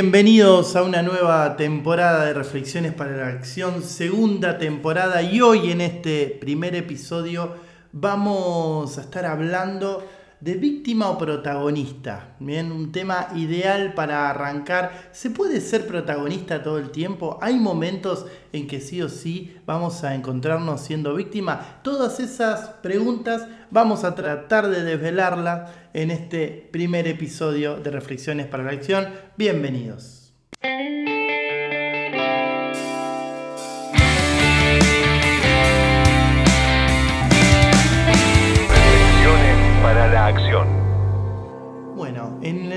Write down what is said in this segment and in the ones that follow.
Bienvenidos a una nueva temporada de Reflexiones para la Acción, segunda temporada y hoy en este primer episodio vamos a estar hablando de víctima o protagonista. Bien, un tema ideal para arrancar. ¿Se puede ser protagonista todo el tiempo? ¿Hay momentos en que sí o sí vamos a encontrarnos siendo víctima? Todas esas preguntas vamos a tratar de desvelarlas en este primer episodio de Reflexiones para la Acción. Bienvenidos.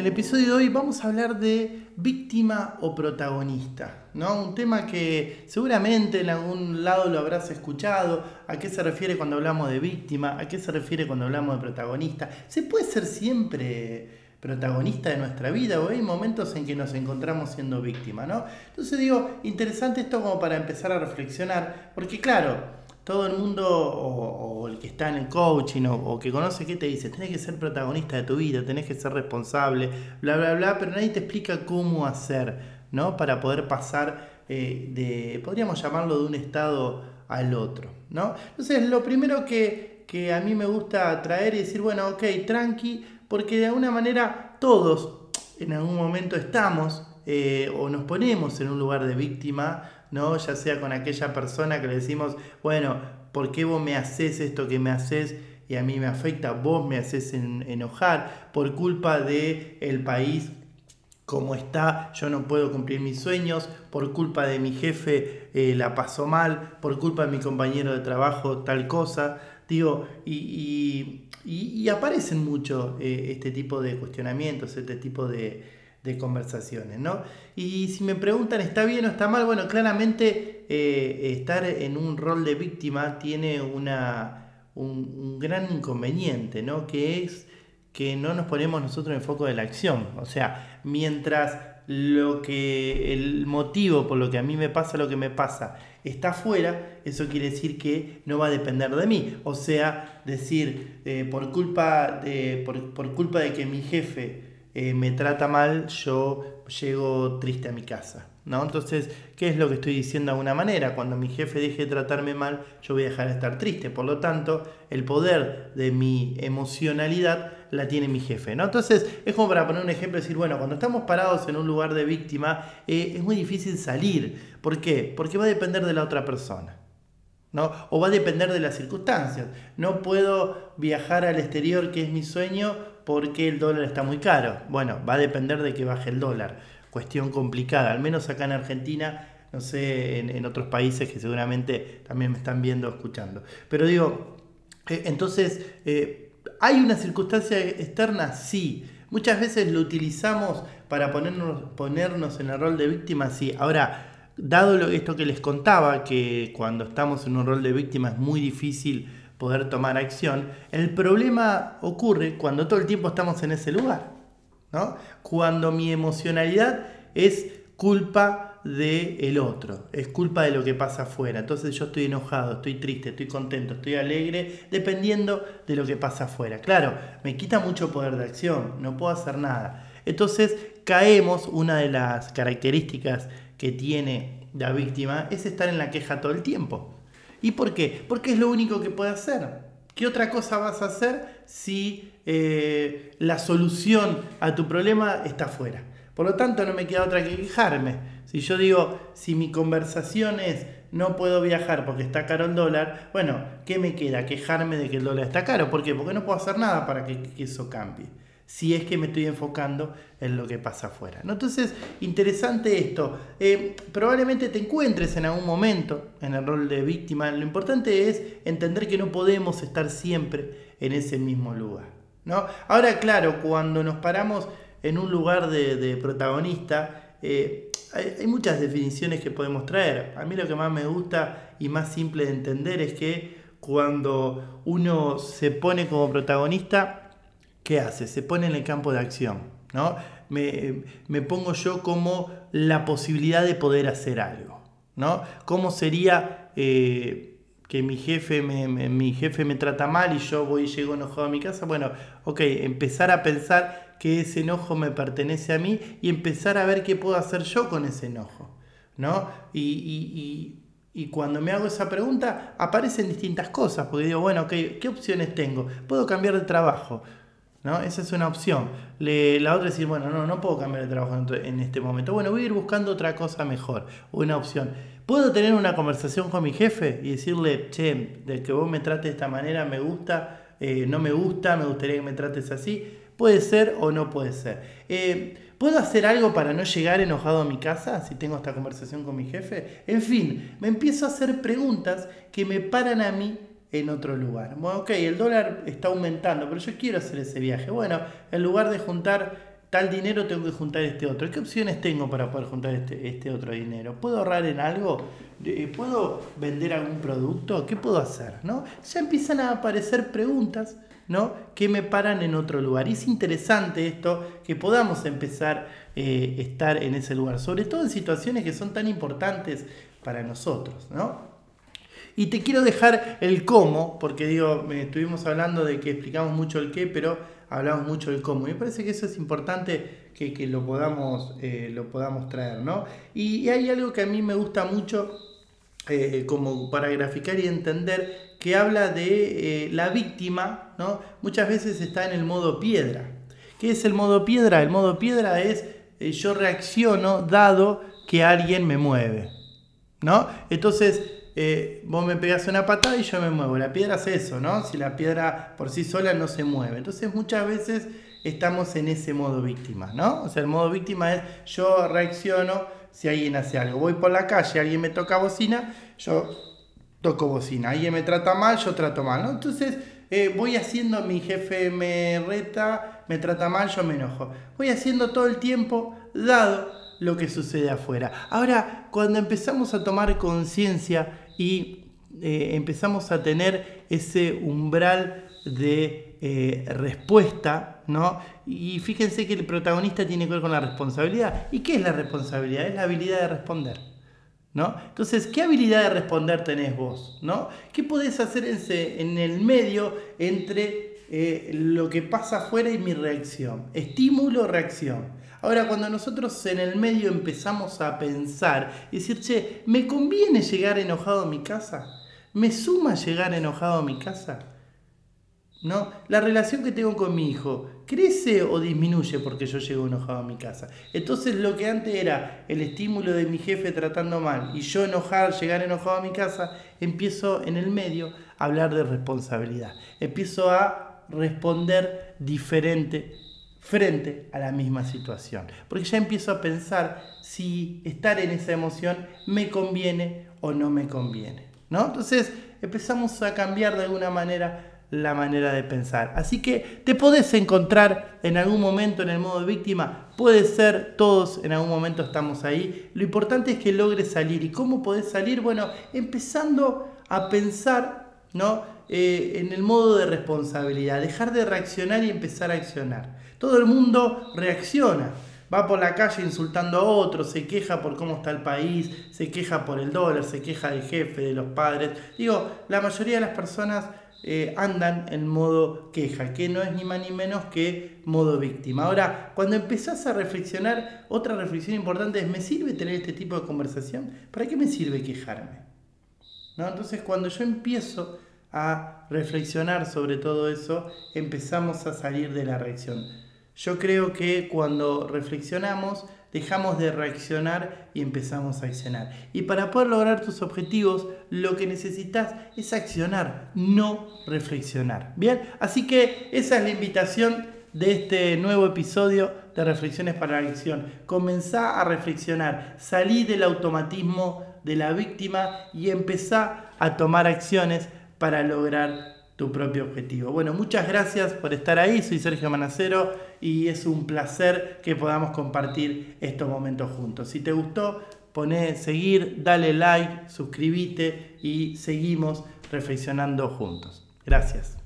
El episodio de hoy vamos a hablar de víctima o protagonista, ¿no? Un tema que seguramente en algún lado lo habrás escuchado, a qué se refiere cuando hablamos de víctima, a qué se refiere cuando hablamos de protagonista. ¿Se puede ser siempre protagonista de nuestra vida o hay momentos en que nos encontramos siendo víctima, ¿no? Entonces digo, interesante esto como para empezar a reflexionar, porque claro, todo el mundo o, el que está en el coaching o, que conoce qué te dice, tenés que ser protagonista de tu vida, tenés que ser responsable, bla, bla, bla, pero nadie te explica cómo hacer, ¿no? Para poder pasar eh, de, podríamos llamarlo de un estado al otro, ¿no? Entonces, lo primero que, que a mí me gusta traer y decir, bueno, ok, tranqui, porque de alguna manera todos en algún momento estamos eh, o nos ponemos en un lugar de víctima, ¿no? Ya sea con aquella persona que le decimos, bueno, ¿por qué vos me haces esto que me haces? y a mí me afecta, vos me haces enojar por culpa de el país como está, yo no puedo cumplir mis sueños, por culpa de mi jefe eh, la pasó mal, por culpa de mi compañero de trabajo tal cosa, y, aparecen mucho eh, este tipo de cuestionamientos, este tipo de, conversaciones, ¿no? Y si me preguntan, ¿está bien o está mal? Bueno, claramente eh, estar en un rol de víctima tiene una, un, gran inconveniente, ¿no? Que es que no nos ponemos nosotros en el foco de la acción. O sea, mientras lo que el motivo por lo que a mí me pasa lo que me pasa está afuera, eso quiere decir que no va a depender de mí. O sea, decir, eh, por, culpa de, por, por culpa de que mi jefe eh, me trata mal, yo llego triste a mi casa. ¿no? Entonces, ¿qué es lo que estoy diciendo de alguna manera? Cuando mi jefe deje de tratarme mal, yo voy a dejar de estar triste. Por lo tanto, el poder de mi emocionalidad la tiene mi jefe. ¿no? Entonces, es como para poner un ejemplo y decir, bueno, cuando estamos parados en un lugar de víctima, eh, es muy difícil salir. ¿Por qué? Porque va a depender de la otra persona. ¿no? O va a depender de las circunstancias. No puedo viajar al exterior, que es mi sueño, porque el dólar está muy caro. Bueno, va a depender de que baje el dólar. Cuestión complicada, al menos acá en Argentina, no sé, en, otros países que seguramente también me están viendo, escuchando. Pero digo, eh, entonces, eh, ¿hay una circunstancia externa? Sí. Muchas veces lo utilizamos para ponernos, ponernos en el rol de víctima, sí. Ahora, dado esto que les contaba, que cuando estamos en un rol de víctima es muy difícil poder tomar acción, el problema ocurre cuando todo el tiempo estamos en ese lugar. ¿no? Cuando mi emocionalidad es culpa del el otro, es culpa de lo que pasa afuera. Entonces yo estoy enojado, estoy triste, estoy contento, estoy alegre, dependiendo de lo que pasa afuera. Claro, me quita mucho poder de acción, no puedo hacer nada. Entonces caemos, una de las características que tiene la víctima es estar en la queja todo el tiempo. ¿Y por qué? Porque es lo único que puede hacer. ¿Qué otra cosa vas a hacer si eh, la solución a tu problema está afuera? Por lo tanto, no me queda otra que quejarme. Si yo digo, si mi conversación es no puedo viajar porque está caro el dólar, bueno, ¿qué me queda? Quejarme de que el dólar está caro. ¿Por qué? Porque no puedo hacer nada para que eso cambie si es que me estoy enfocando en lo que pasa afuera. ¿no? Entonces, interesante esto. Eh, probablemente te encuentres en algún momento en el rol de víctima. Lo importante es entender que no podemos estar siempre en ese mismo lugar. ¿no? Ahora, claro, cuando nos paramos en un lugar de, protagonista, eh, hay, hay, muchas definiciones que podemos traer. A mí lo que más me gusta y más simple de entender es que cuando uno se pone como protagonista, ¿qué hace? Se pone en el campo de acción, ¿no? Me, pongo yo como la posibilidad de poder hacer algo, ¿no? ¿Cómo sería eh, que mi jefe me, mi jefe me trata mal y yo voy y llego enojado a mi casa? Bueno, ok, empezar a pensar que ese enojo me pertenece a mí y empezar a ver qué puedo hacer yo con ese enojo. ¿no? Y, cuando me hago esa pregunta aparecen distintas cosas, porque digo, bueno, ¿qué opciones tengo? Puedo cambiar de trabajo, ¿no? Esa es una opción. la otra es decir, bueno, no, no puedo cambiar de trabajo en este momento. Bueno, voy a ir buscando otra cosa mejor, una opción. ¿Puedo tener una conversación con mi jefe y decirle, che, de que vos me trates de esta manera me gusta, eh, no me gusta, me gustaría que me trates así? Puede ser o no puede ser. Eh, ¿Puedo hacer algo para no llegar enojado a mi casa si tengo esta conversación con mi jefe? En fin, me empiezo a hacer preguntas que me paran a mí en otro lugar. Bueno, ok, el dólar está aumentando, pero yo quiero hacer ese viaje. Bueno, en lugar de juntar tal dinero, tengo que juntar este otro. ¿Qué opciones tengo para poder juntar este, este otro dinero? ¿Puedo ahorrar en algo? Eh, ¿Puedo vender algún producto? ¿Qué puedo hacer? ¿No? Ya empiezan a aparecer preguntas ¿no? que me paran en otro lugar. Y es interesante esto, que podamos empezar a eh, estar en ese lugar, sobre todo en situaciones que son tan importantes para nosotros. ¿no? Y te quiero dejar el cómo, porque digo, estuvimos hablando de que explicamos mucho el qué, pero hablamos mucho del cómo. Y me parece que eso es importante que, lo, podamos, eh, lo podamos traer, ¿no? Y, hay algo que a mí me gusta mucho eh, como para graficar y entender que habla de eh, la víctima, ¿no? muchas veces está en el modo piedra. ¿Qué es el modo piedra? El modo piedra es yo reacciono dado que alguien me mueve. ¿no? Entonces, eh, vos me pegas una patada y yo me muevo. La piedra es eso, ¿no? Si la piedra por sí sola no se mueve. Entonces, muchas veces estamos en ese modo víctima, ¿no? O sea, el modo víctima es yo reacciono si alguien hace algo. Voy por la calle, alguien me toca bocina, yo toco bocina. Alguien me trata mal, yo trato mal. Entonces eh, voy haciendo, mi jefe me reta, me trata mal, yo me enojo. Voy haciendo todo el tiempo, dado lo que sucede afuera. Ahora, cuando empezamos a tomar conciencia y eh, empezamos a tener ese umbral de eh, respuesta, ¿no? Y fíjense que el protagonista tiene que ver con la responsabilidad. ¿Y qué es la responsabilidad? Es la habilidad de responder. ¿No? Entonces, ¿qué habilidad de responder tenés vos? ¿no? ¿Qué podés hacer en, el medio entre eh, lo que pasa afuera y mi reacción? Estímulo, reacción. Ahora, cuando nosotros en el medio empezamos a pensar y decir, che, ¿me conviene llegar enojado a mi casa? ¿Me suma llegar enojado a mi casa? ¿No? La relación que tengo con mi hijo, ¿crece o disminuye porque yo llego enojado a mi casa? Entonces lo que antes era el estímulo de mi jefe tratando mal y yo enojar, llegar enojado a mi casa, empiezo en el medio a hablar de responsabilidad. Empiezo a responder diferente frente a la misma situación. Porque ya empiezo a pensar si estar en esa emoción me conviene o no me conviene. ¿no? Entonces empezamos a cambiar de alguna manera la manera de pensar. Así que te podés encontrar en algún momento en el modo víctima, puede ser, todos en algún momento estamos ahí. Lo importante es que logres salir. ¿Y cómo podés salir? Bueno, empezando a pensar ¿no? Eh, en el modo de responsabilidad, dejar de reaccionar y empezar a accionar. Todo el mundo reacciona. Va por la calle insultando a otros, se queja por cómo está el país, se queja por el dólar, se queja del jefe, de los padres. Digo, la mayoría de las personas eh, andan en modo queja, que no es ni más ni menos que modo víctima. Ahora, cuando empezás a reflexionar, otra reflexión importante es, ¿me sirve tener este tipo de conversación? ¿Para qué me sirve quejarme? ¿No? Entonces, cuando yo empiezo a reflexionar sobre todo eso, empezamos a salir de la reacción. Yo creo que cuando reflexionamos, dejamos de reaccionar y empezamos a accionar. Y para poder lograr tus objetivos, lo que necesitas es accionar, no reflexionar. Bien, así que esa es la invitación de este nuevo episodio de Reflexiones para la Acción. Comenzá a reflexionar, salí del automatismo de la víctima y empezá a tomar acciones para lograr tu propio objetivo. Bueno, muchas gracias por estar ahí. Soy Sergio Manacero y es un placer que podamos compartir estos momentos juntos. Si te gustó, poné seguir, dale like, suscríbete y seguimos reflexionando juntos. Gracias.